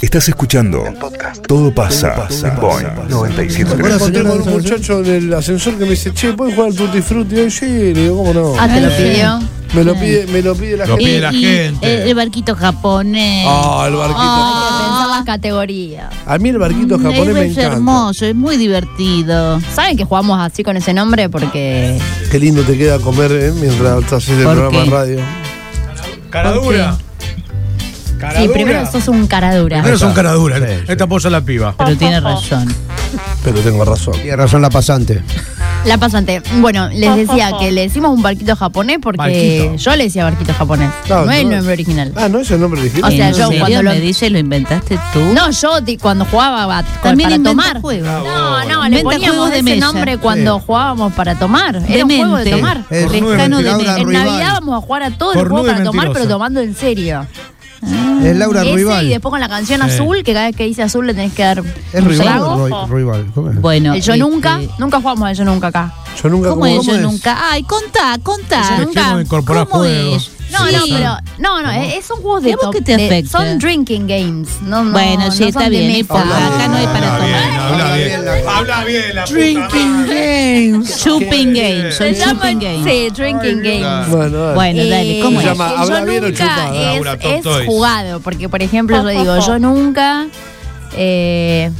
Estás escuchando Todo pasa, Boing 97.3. Encontré con un muchacho en el ascensor que me dice, che, ¿puedes jugar al Tutti Frutti hoy? Sí, le digo, ¿cómo no? Ah, te lo pidió. Me lo pide, me lo pide la Lo gente. pide la Y- y gente. El, el barquito japonés. Ah, el barquito. Pensar las categorías. A mí el barquito Mm, japonés es, me es encanta. hermoso, es muy divertido. ¿Saben que jugamos así con ese nombre? Porque Qué lindo te queda comer eh, mientras estás haciendo el ¿Por programa de radio. Cara dura. Cara sí, primero sos un cara dura. Primero son cara dura. Esta apoya la piba. Pero tiene razón. Pero tengo razón. Tiene razón la pasante. La pasante. Bueno, les decía que le decimos un barquito japonés porque Barquito. yo le decía barquito japonés. No, No, es el no. nombre original. Ah, ¿no es el nombre original? O sea, ¿En yo serio cuando lo- me dice lo inventaste tú? No, yo cuando jugaba ba- También para inventa tomar. juegos. No, no, le Inventa poníamos juegos de ese mesa. nombre cuando jugábamos para tomar. Era un juego de Demente. tomar. Es Cornudo de mente. En. Navidad vamos a jugar a todos los Cornudo juegos y para tomar, mentirosa. pero tomando en serio. Es Laura Ese Ruibal. y después con la canción Sí. azul, que cada vez que dice azul le tenés que dar ¿Es Ruibal o Rui- Ruibal? ¿Cómo es? Bueno. El yo este, nunca, nunca jugamos al yo nunca acá. Yo nunca ¿Cómo como- es ¿Cómo yo es? nunca? Ay, contá, contá. Yo nunca. Incorporar ¿Cómo juegos. es? No, Sí. no, pero. No, no, es, son juegos de ¿Y a vos top- qué te de- afecta? Son drinking games. No, no, Bueno, sí, no está bien. Acá no hay para Habla bien, tomar. habla bien. bien la- Habla bien la puta Drinking games. Shopping games. Son Se llaman, shopping games. sí, drinking games. Bueno, dale. Bueno, dale, ¿cómo Eh, Se es? llama habla yo bien o nunca es, Laura, Top es Toys. jugado, porque por ejemplo yo digo, yo nunca eh,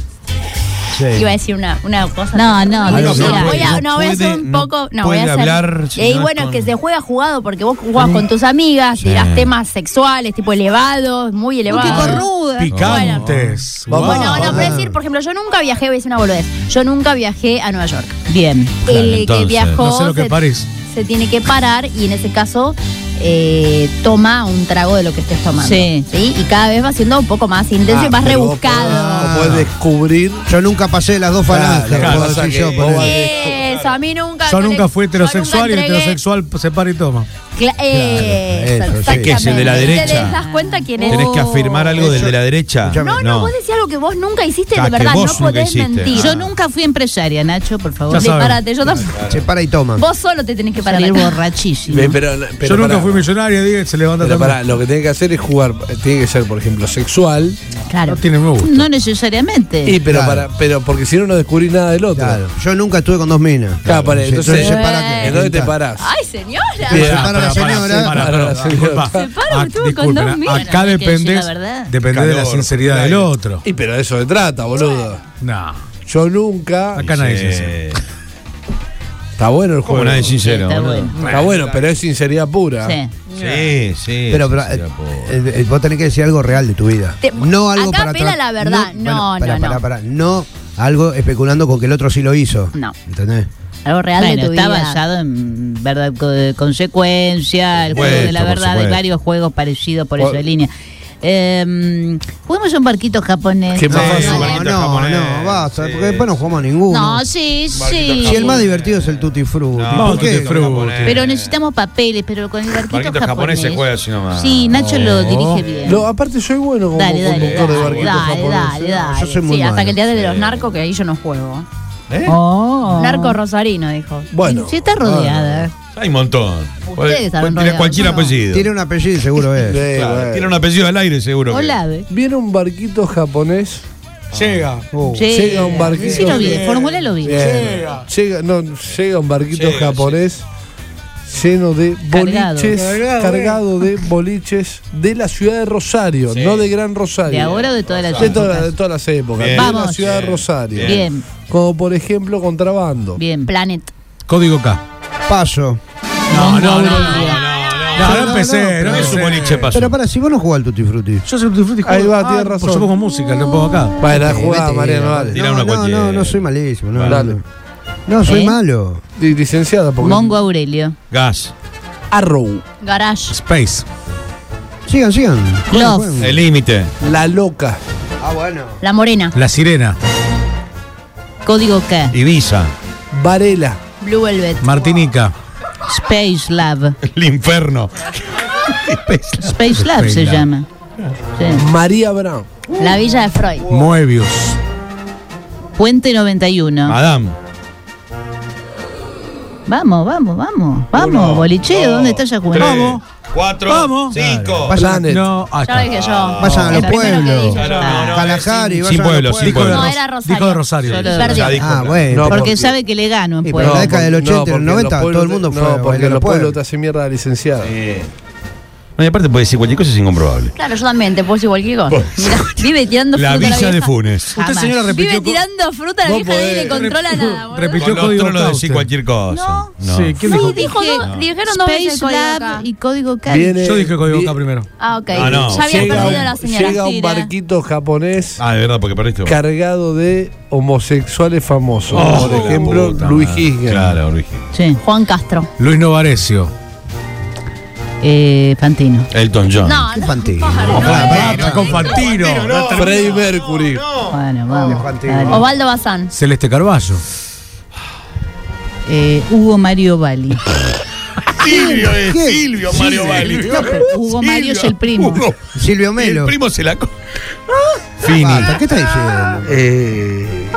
Sí. iba a decir una, una cosa. No, no, Voy a- no voy a- puede, voy a- no no, voy a hacer un no poco. No, voy a hacer. hablar y no es bueno, con- que se juega jugado porque vos jugás con tus amigas, tirás temas sexuales, tipo elevados, muy elevados. cornuda. Picantes. Bueno. Wow. Bueno, no, pero decir, por ejemplo, yo nunca viajé, voy a decir una boludez. Yo nunca viajé a Nueva York. Bien. El que viajó no sé lo que se, París. se tiene que parar y en ese caso eh, toma un trago de lo que estés tomando. Sí. Y cada vez va siendo un poco más intenso Ah, y más vos rebuscado. podés descubrir. Yo nunca pasé de las dos Claro, falanges. claro, que yo, Eso, a mí nunca. Yo nunca fui heterosexual y nunca entregué- heterosexual se para y toma. Cla- eh, Claro, eso, sí. exactamente. ¿Qué es el de la ¿Te derecha? das cuenta quién es? Tenés que afirmar algo del eso- de la derecha. No, no, vos decís algo que vos nunca hiciste Ah, de verdad, vos no podés mentir. Yo nunca fui empresaria, Nacho, por favor. Prepárate, yo tampoco. Se para y toma. Vos solo te tenés que parar. Salir borrachísimo. Pero, pero Yo nunca fui millonaria, diga, se levanta Pero lo que tiene que hacer es jugar. Tiene que ser, por ejemplo, sexual. Claro. No tiene me gusta. No necesariamente. Y pero Claro. para, pero porque si no no descubrí nada del otro. Claro. Yo nunca estuve con dos minas. Claro, entonces, entonces te parás. Ay, señora. La señora. Para. Se para, estuvo con dos minas. Acá Bueno, depende, la verdad. depende de la Calor, sinceridad del claro. otro. Y pero de eso se trata, boludo. No, Yo nunca. acá nadie dice eso. Está bueno el Como juego. nadie sincero. Está boludo. bueno. Está bueno, pero es sinceridad pura. Sí. Sí, sí. Pero, pero, sí, eh, eh, eh, vos tenés que decir algo real de tu vida. Te- no algo acá para apela la verdad. No, no, pará, no. pará. No algo especulando con que el otro sí lo hizo. No. ¿Entendés? Algo real Bueno, de tu está vida. basado en verdad co- consecuencia, el juego de la verdad, hay supuesto. varios juegos parecidos por Por- esa línea. Eh, juguemos un barquito japonés. Qué más No, fácil. no, barquito no, japonés. no, basta, Sí. porque después no jugamos a ninguno. No, sí, sí. Si el más divertido es el Tutti Frutti. No, ¿Por qué? Tutti Frutti. Pero necesitamos papeles, pero con el barquito, Barquito japonés se juega así nomás. Sí, Nacho lo dirige bien. No, aparte soy bueno como Dale, dale, conductor de dale, barquitos dale, japoneses. dale, dale. Yo soy muy Sí, hasta malo. que el día de los narcos, que ahí yo no juego. ¿Eh? Oh. Narco rosarino, dijo. Bueno. Sí, está rodeada. Hay un montón. Puede, están puede tirar cualquier ¿no? apellido. Tiene un apellido seguro es. Sí, Claro, bueno. Tiene un apellido al aire, seguro. Viene un barquito japonés. Llega. Uh, Sí. Llega un barquito. Sí lo vi, de Fórmula lo vi. Bien. Llega, no, llega un barquito Llega, japonés lleno de boliches, Cargado, cargado, de boliches de la ciudad de Rosario, Sí. no de Gran Rosario. ¿De ahora o de todas las de, toda- épocas? de todas las épocas. Bien. De la Vamos. ciudad de Rosario. Bien, Como por ejemplo contrabando. bien. Planet. Código K. Paso. No, no, no. no, No, no empecé, no Es un boliche paso. Pero para, si vos no jugás al Tutti Frutti. Yo soy Tutti Frutti. Ahí va, Ah, tiene Pues razón. yo pongo música, lo pongo acá. Bueno, la jugada, Mariano. Tira No, una no, cualquiera. no, no soy malísimo. No, no. No, soy ¿Eh? malo. Licenciada, porque. Mongo Aurelio. Gas. Arrow, Garage. Space. Sigan, sigan. Love. El límite. La Loca, Ah, bueno. La Morena. La Sirena. Código K. Ibiza. Varela, Blue Velvet. Martinica. Space Lab. El infierno. Space Lab se Lab. llama. Sí. María Brown, La Villa de Freud. Moebius. Puente 91. Madame. Vamos, vamos, vamos. Vamos, Uno, bolicheo, dos, ¿dónde está esa. Vamos. Cuatro, Vamos. cinco. Vayan-. No, ah, Ya lo dije yo. Vayan a los El primero que pueblos. dije yo. Claro, no, no, Kalahari, sin- vayan sin a los pueblo, sin pueblos. pueblo. No, era Rosario. Dijo de Rosario. Solo- Perdió. Ya dijo, Ah, bueno. No, Porque porque- sabe que le gano en pero la década del 80 y del en 90 los todo el pueblos mundo fue a No, porque bailar en a los los pueblos pueblos. te hace mierda la licenciada. No, y aparte puede decir cualquier cosa es incomprobable. Claro, yo también te puedo decir cualquier cosa. Mirá, vive tirando La fruta a villa de vieja. Funes. Usted, señora, repitió. Vive co- tirando fruta a la Vos vieja, nadie podés. le controla nada. boludo. repitió Con código trolos decir Cauce. cualquier cosa. No. Sí, ¿quién Sí, dijo? dijo Dije dos- dijeron dos veces el Space código Lab acá. y código. Viene- Yo dije código vi- acá primero. Ah, ok. Ah, no. Ya había Llega, perdido la un, señora. llega un barquito japonés Ah, de verdad, porque perdiste vos. cargado de homosexuales famosos. Oh, Por ejemplo, la puta Luis madre. Claro, Luis Gisgen. Sí. Juan Castro. Luis Novarecio. Eh, Fantino. Elton John. No, Qué no. Fantino. no. Está con Fantino. Freddie Mercury. Bueno, vamos. Dale. Osvaldo Bazán. Celeste Carballo. Eh, Hugo Mario Bali. Silvio es ¿Qué? Silvio Mario Bali. No, Hugo Mario es el primo. Hugo. Silvio Y el Melo. primo se la. co- Fini. Basta, ¿Qué está diciendo? Eh,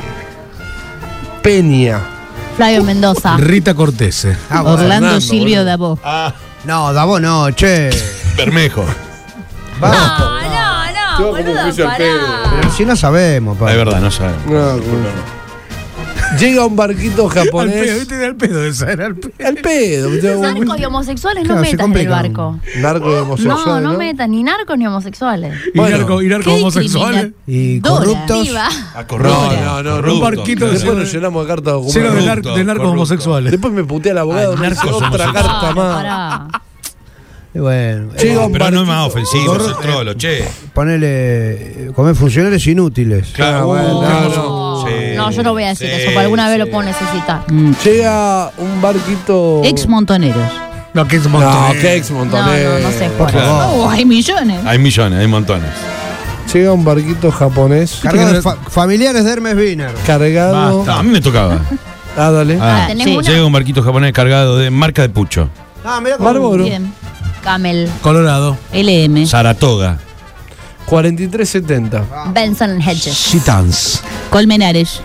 Peña. Flavio Mendoza. Rita Cortese. Ah. Orlando Fernando, Silvio. Dabó. Ah, No, Davo no, che. Bermejo. Vamos. No, no, no, Yo como boludo, juicio al pedo. pará. Pero si no sabemos, pa. Es verdad, no sabemos. No, Llega un barquito Al pedo, japonés. viste, era al pedo esa, era al pedo. Al pedo. Narcos y homosexuales no Claro, metas en el barco. Narco de homosexuales. No, no metas ni narcos ni homosexuales. Y Bueno. narco, y narco ¿Qué homosexuales. Y corruptos. No, no, no. Un barquito de Después nos llenamos de cartas nar- Corrupto, de narcos corrupto. homosexuales. Después me putea el abogado. Ay, narcos otra carta Pará, más. Bueno, Llega un pero no es más ofensivo, Corru- es trolo, che. ponele. eh, Comer funcionarios inútiles. Claro, bueno, claro. no, No, Sí, no, yo no voy a decir sí, eso, porque alguna vez sí. lo puedo necesitar. Mm. Llega un barquito. Ex montoneros. No, que es un No, montón. que ex No, montonero. no, no sé. Por Juan. favor. Oh, hay millones. Hay millones, hay montones. Llega un barquito japonés Cargado de fa- familiares de Hermes Wiener. cargado. A mí me tocaba. Ah, dale. Ah, ¿tenés sí. una? Llega un barquito japonés cargado de marca de pucho. Ah, mira Marlboro. Bien. Camel. Colorado. LM. Saratoga. 43.70. Benson Hedges. Chitans. Colmenares.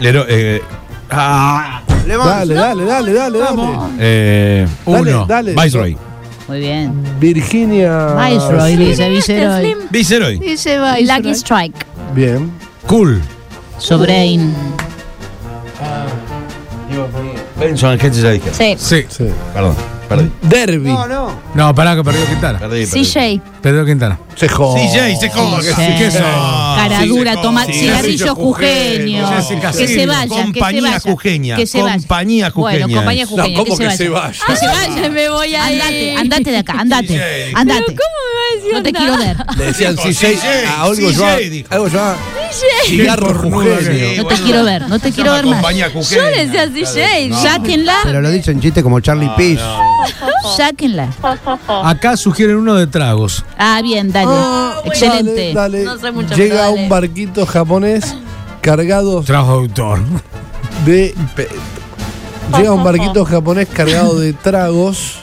Lero, eh, ah, Dale, dale, dale, dale, dale. eh, Dale, Uno. dale. Viceroy. Muy bien. Virginia. Viceroy, dice Viceroy. Slim. Viceroy. Dice Lucky Viceroy. Strike. Bien. Cool. Sobrain. Benson Hedges ya dije. Sí. Sí. Sí. Perdón, perdí. Derby. No, no. No, pará que perdió Quintana. Perdí, perdí. CJ. Perdió Quintana. Se jode. CJ, se joda. Sí. ¿Qué son? Cara dura, toma jujeños. Jessica Que se vaya, que se Compañía vaya. jujeña, Que se vaya. compañía jujeña. Bueno, compañía jujeña. ¿cómo que, que se vaya. Que se vaya. me voy a Andate, ir. andate de acá, andate. Andate. ¿Cómo me va a decir No te quiero ver. Le decían Dijo CJ CJ, a algo dijo. algo llamado cigarro jujeño. No te quiero ver, no te quiero ver más. compañía Yo le decía CJ. Sáquenla, Pero lo dicen chiste como Charlie Peace. Sáquenla. Acá sugieren uno de tragos. Ah, bien, dale. Excelente. Dale, dale. No sé mucho, Llega dale. un barquito japonés cargado Trago de autor. de. pe- Llega un barquito japonés cargado de tragos,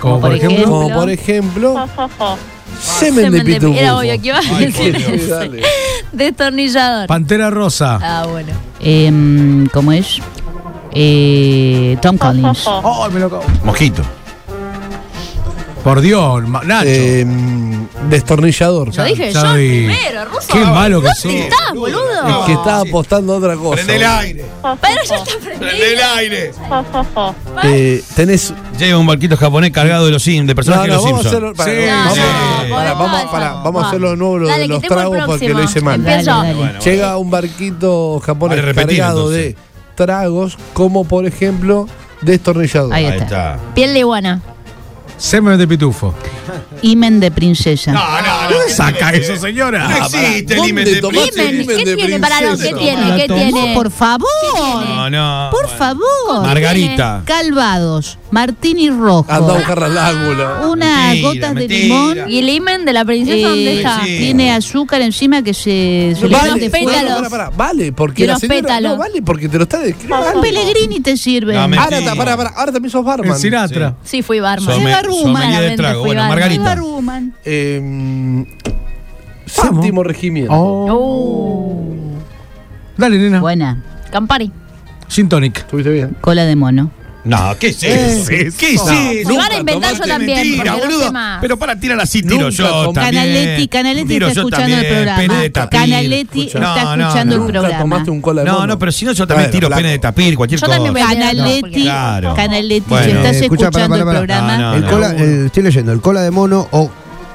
Como por ejemplo. como por ejemplo. Semen de pitufo. Era obvio que iba a decir. Destornillador. Pantera Rosa. Ah, bueno. Em, ¿Cómo es? Eh, Tom Collins. Oh, me lo acabo. Mojito. Por Dios, ma- Nacho. Eh, destornillador. Lo dije ya yo primero, Ruso. Qué malo que ¿Dónde sos. estás, boludo? El que estaba apostando a otra cosa. Prende el aire. Pero ya está Prende prendido. el aire. Eh, tenés. Llega un barquito japonés cargado de los Sim, de No, personajes no, de los vamos a Simpsons. hacerlo. para, Sí, vamos, sí. para, No, vamos, no, para, no. vamos a hacerlo de nuevo lo de los quitemos el tragos porque próximo. lo hice mal. Dale, Empiezo. dale. Bueno, Llega un barquito japonés Vale, repetir, cargado entonces. de tragos, como por ejemplo destornillador. Ahí Ahí está. está. Piel de iguana. Semen de pitufo. Imen de princesa. No, no, no. Saca eso, señora. No existe el ¿Dónde imen de ¿qué tiene para lo que tiene? ¿Qué tiene? por favor. No, no. Por favor. Margarita. Calvados, Martini Rojo. Anda a buscar las lágulas. Unas gotas de limón. ¿Y el imen de la princesa eh, dónde está? sí. Tiene azúcar encima que se, se le Vale, vale, porque la señora. pétalos. No, vale, porque te lo está describiendo. Un Pellegrini te sirve. Ahora, también sos barman. Sinatra. Sí, fui barman. Trago. fui Bueno, barman. Margarita. Eh, séptimo regimiento. Uh, Dale, nena. Buena. Campari. Gin tonic. ¿Estuviste bien? Cola de mono. No, ¿qué es eso? ¿Qué es eso? Van a inventar, yo también, mentira, porque boludo. Pero para tirar así tiro Nunca yo también. Canaletti, Canaletti está escuchando el programa. Pene de tapir. Canaletti Escucha. está No, escuchando no. el Nunca programa. tomaste un cola de No, mono. no, pero si no yo también tiro pene de tapir, cualquier Yo cosa. también voy a tirar, Canaletti, Claro. Canaletti, Bueno. si estás Eh, escucha, escuchando para, para, el programa, No, el no. cola, el- estoy leyendo, el cola de mono o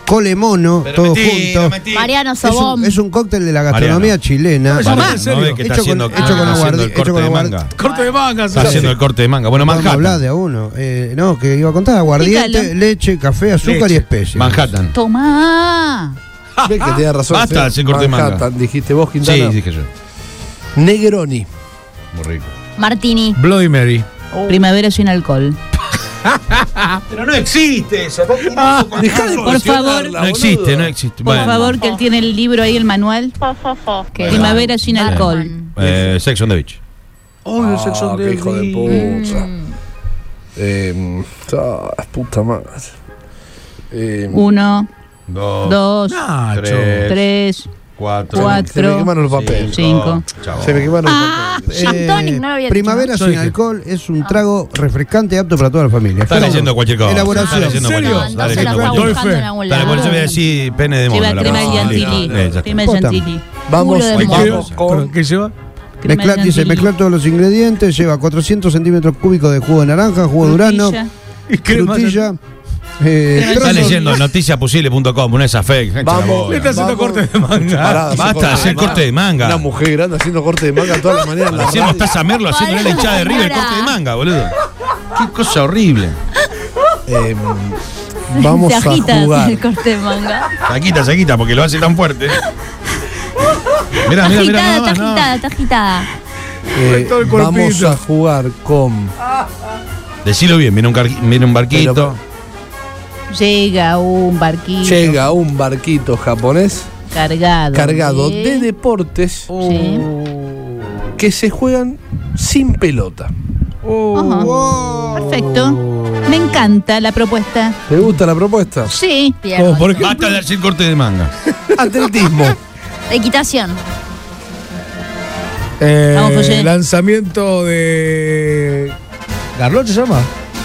cole mono, Pero todo mentira, junto. Mariano Es un, Sobón. es un cóctel de la gastronomía Mariano. chilena. No, Vale, ¿en serio? ¿no ves que está Hecho con- haciendo, hecho con haciendo el hecho corte con de manga? Corte de manga. Está haciendo el corte de manga. Bueno, a hablar Manhattan. de a uno. Eh, no, que iba a contar aguardiente, leche, café, azúcar Leche. y especies. Manhattan. Tomá. Ves que tenía razón. Basta de sí. hacer corte de manga. Manhattan, dijiste vos, Sí, Quintana. dije yo. Negroni. Muy rico. Martini. Bloody Mary. Primavera sin alcohol. Pero no existe eso. Dejá de Por favor. No existe, no existe. Por Bueno, favor, que él tiene el libro ahí, el manual. Que- Primavera sin alcohol. Eh, Sex on the Beach. Oh, el sexo Ah, de hijo de puta. Eh, ah, puta madre. Eh, Uno, Dos. dos, Nacho. Tres. tres, Cuatro. cuatro. se me quemaron los papeles. Cinco. Se me quemaron Ah, los papeles. Gin tonic, no lo había primavera sin alcohol es un trago refrescante apto para toda la familia. Está Claro. leyendo cualquier cosa. Elaboración. Está leyendo leyendo cualquier Dale, por eso voy a decir pene de mono. Lleva la crema verdad. Chantilly. Eh, ya está. Crema Posta. Chantilly. Vamos, Culo de ¿Qué, mono. vamos con. ¿Qué lleva? Crema Mezclar, dice, mezclar todos los ingredientes, lleva 400 centímetros cúbicos de jugo de naranja, jugo de durazno, Frutilla. Eh, Está leyendo noticiaposible.com, una esa fake. Vamos. Le está haciendo Vamos. corte de manga. Pará, hace Basta de hacer corte de manga. Una mujer grande haciendo corte de manga toda la mañana en la estás a merlo haciendo la hinchada de River, corte de manga, boludo. Qué cosa horrible. Eh, vamos Se a agita jugar. el corte de manga. Saquita, saquita, porque lo hace tan fuerte. Mirá, mirá, mirá. agitada, nada está agitada, está agitada. Eh, vamos a jugar con. Decilo bien, viene un, car- viene un barquito. Pero- Llega un barquito Llega un barquito japonés cargado. cargado de deportes Sí. que se juegan sin pelota. Ajá. Perfecto. Me encanta la propuesta. ¿Te gusta la propuesta? Sí. Como por Basta de hacer corte de manga. atletismo. Equitación. Eh, Vamos, José. lanzamiento de. ¿Garloche se llama?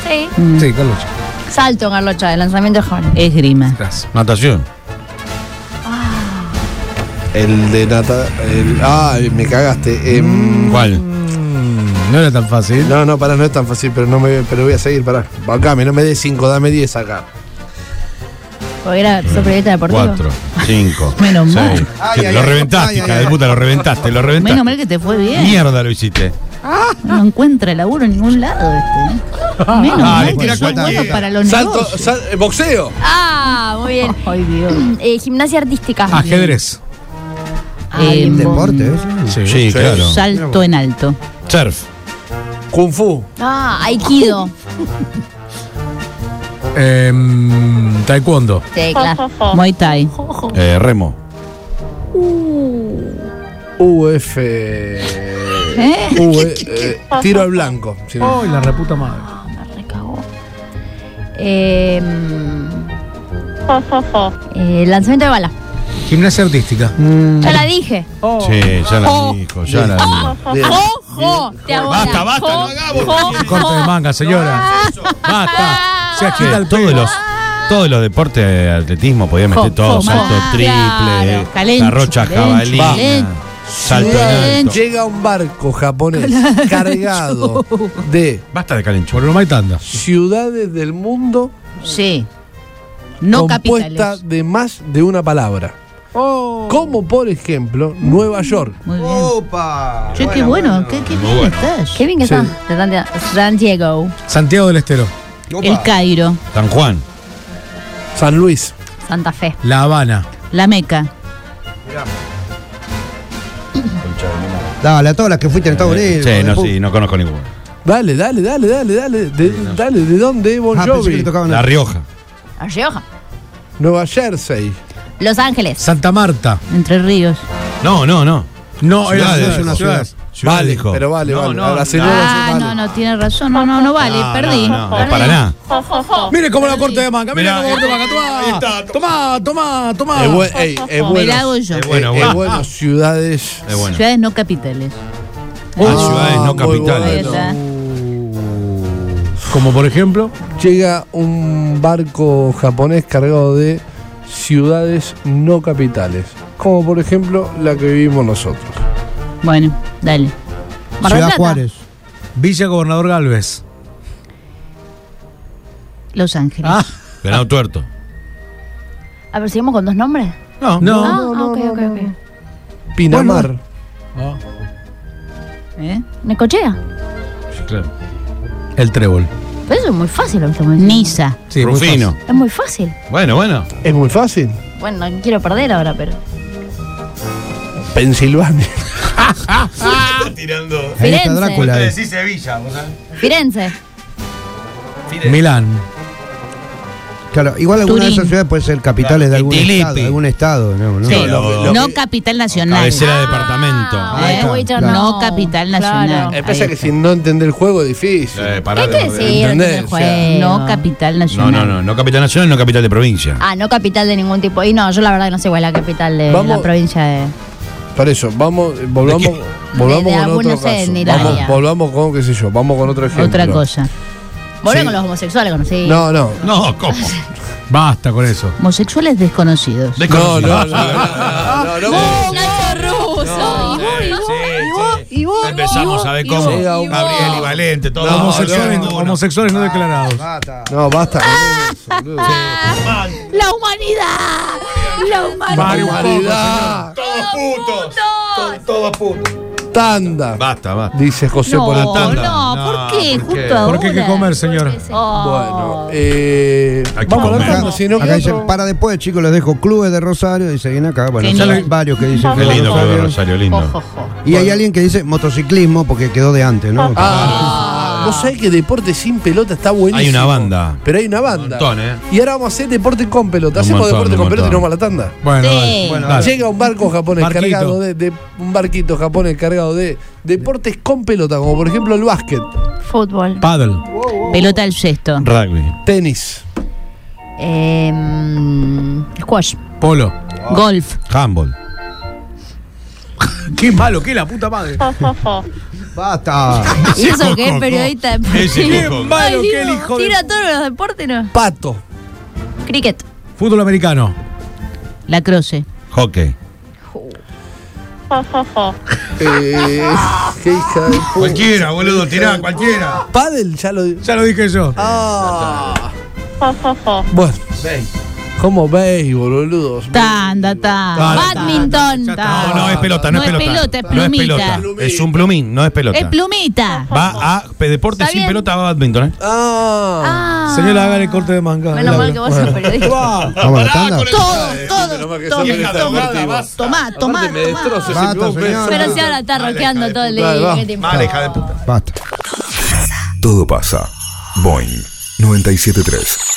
Sí. Mm, Sí, Garloche. Salto en Garlocha, el lanzamiento de jóvenes. Esgrima. Gracias. Natación. El de Nata. El, ah, me cagaste. Em, ¿Cuál? Mm, no era tan fácil. No, no, pará, no es tan fácil, pero no me, pero voy a seguir, pará. Bancame, no me des 5, dame 10 acá. Porque era su periodista deportivo. Cuatro, cinco. Menos mal. seis. Ay, ay, lo ay, reventaste, ay, hija ay, de ay. puta, lo reventaste, lo reventaste. Menos mal que te fue bien. Mierda lo hiciste. No encuentra laburo en ningún lado este. ¿eh? Menos Ah, mal que tira sos bueno cualquiera. para los Salto, negocios. sal- eh, boxeo. Ah, muy bien. Ay, Dios. Eh, gimnasia artística. Ajedrez. Ah, Eh. Deporte, ¿eh? Sí, Sí. claro. Salto en alto. Surf. Kung Fu. Ah, Aikido. Em, taekwondo. Sí, claro. Muay Thai. Eh, remo. UF. ¿Eh? U- eh, tiro al blanco. si no. Ay, la reputa madre. Ah, recagó. Eh, eh, lanzamiento de bala. Gimnasia artística. Ya la dije. Sí, ya la dijo, ya la dijo. Bien. ¡Jo! Te hago Basta, la- basta, jo, no hagamos jo, Corte de manga, señora. Basta. Se agita el todos los todos los deportes de atletismo podía meter todo, salto triple, calencho, jabalina, calencho. Salto en alto. Llega un barco japonés cargado de Basta de calencho. Por Roma y tanda. ciudades del mundo Sí. No compuesta capitales. de más de una palabra. Como por ejemplo Nueva York. Muy bien. ¡Opa! Che, qué bueno, qué, qué bien bueno. estás. Qué bien que Sí. está. De Santiago- del Estero. Opa. El Cairo, San Juan. San Luis. Santa Fe. La Habana. La Meca, Dale, a todas las que fuiste en Estados Unidos. Sí, no, sí, no conozco ninguno. Dale, dale, dale, dale, dale. De, dale, ¿de dónde es Bon Ah, que Jovi? le La Rioja. La Rioja. Nueva Jersey. Los Ángeles. Santa Marta. Entre Ríos. No, no, no. No, Ciudades, es una ciudad. Vale, dijo. pero vale, No, vale. no, Ahora sí no. no, Ah, vale. no, no, tiene razón. No, no, no vale, No, perdí. No, Perdí. para nada. Mire cómo la corte de manga. Mire cómo corte de manga. ahí está, Toma. Toma, toma, toma. Es, buen- ey, es Me bueno. la hago yo. Es bueno, Eh, es bueno. bueno, ciudades. Es bueno. Ciudades no capitales. Ah, ciudades no capitales. Bueno. está. Como por ejemplo. Llega un barco japonés cargado de ciudades no capitales, como por ejemplo la que vivimos nosotros. Bueno, dale. Mar del Ciudad Plata. Juárez. Villa Gobernador Galvez. Los Ángeles. Ah, Venado tuerto. A ver, seguimos con dos nombres. no. No. ah, no, ah, no, ok, no, ok, no. ok. Pinamar. Ah, ¿Eh? Necochea. Sí, claro. el trébol. Pero eso es muy fácil lo que estamos diciendo. Niza. Sí, muy Rufino. Es muy fácil. Bueno, bueno. Es muy fácil. Bueno, no quiero perder ahora, pero. Pensilvania. Está tirando. Ahí está Firenze. Drácula. eh. Sevilla, vos sabés. Firenze. fácil. Milán. Claro, igual alguna de Turín. esas ciudades puede ser capitales Claro, de algún Itilipi. estado, de algún estado, ¿no? ¿no? Sí. lo- lo no capital nacional. Cabecera de departamento. Ah, eh, Witcher claro. No capital nacional. Claro. Eh, pasa Ahí que está. si no entender el juego es difícil. Eh, pará ¿Qué de- hay que decir? O sea, juego? No capital No, nacional. no, no. No capital nacional, no capital de provincia. Ah, no capital de ningún tipo. Y no, yo la verdad que no sé cuál es la capital de Vamos- la provincia de. Por eso, vamos, eh, volvamos, ¿De volvamos con otro no caso. Vamos, volvamos con, qué sé yo, vamos con otro ejemplo. Otra cosa. Volver Sí. con los homosexuales, conocí. No, no. No, ¿cómo? Basta con eso. Homosexuales desconocidos. No, no, no, no, no, no, no. Nacho Russo. Sí, sí, sí. Empezamos a ver cómo Llega un- Gabriel y Valente, todo. No, homosexuales, no, no. homosexuales no declarados. Basta. No, basta. La humanidad. La humanidad. Todos putos. Todos- Todos putos. Tanda. Basta, basta. Dice José No, por el no, tanda. ¿por qué? ¿por qué? Justo ahora. ¿Por qué hay que comer, señor? Oh. Bueno, eh, Hay que vamos la comer. si no Acá dicen, otro- para después, chicos, les dejo clubes de Rosario y seguyen acá. Bueno, salen varios que dicen Qué lindo que Rosario. Rosario, lindo. Ojo, ojo. Y hay alguien que dice motociclismo porque quedó de antes, ¿no? Ah, vos sabés que deporte sin pelota está buenísimo. Hay una banda. Pero hay una banda. Un montón, ¿eh? Y ahora vamos a hacer deporte con pelota. Un Hacemos montón, deporte con pelota y nos vamos a la tanda. Bueno, Sí. dale. Bueno, Dale. Llega un barco japonés Barquito. cargado de, de- un barquito japonés cargado de deportes con pelota, como por ejemplo el básquet, Fútbol. Paddle. Pelota al cesto. Rugby. tenis, Eh, squash. Polo. Golf. Handball. Qué malo, qué la puta madre. Basta. ¿Y eso que es periodista Ese deportivo? coco. malo que el hijo de- Tira todos los deportes, ¿no? pato, Cricket. Fútbol americano. La croce. Hockey. eh, qué hija de puta. Cualquiera, boludo, tirá, cualquiera. Paddle, ya lo Ya lo dije yo. Ah. Bueno, como béisbol, boludos. Tanda, tanda. Badminton. No, no es pelota, no, No es es pelota. pelota, es No es plumita. pelota. Es un plumín, no es pelota. Es plumita. Va a deporte sin pelota, va a badminton, ¿eh? Ah. Ah. Señora, hagan el corte de manga. Menos mal que vos sos periodista. Vamos a la tanda. Todo, Menos todo. Tomá, tomá, me. Pero si ahora está rockeando todo el día. Vale, hija de puta. Basta. Todo pasa. Boing 973.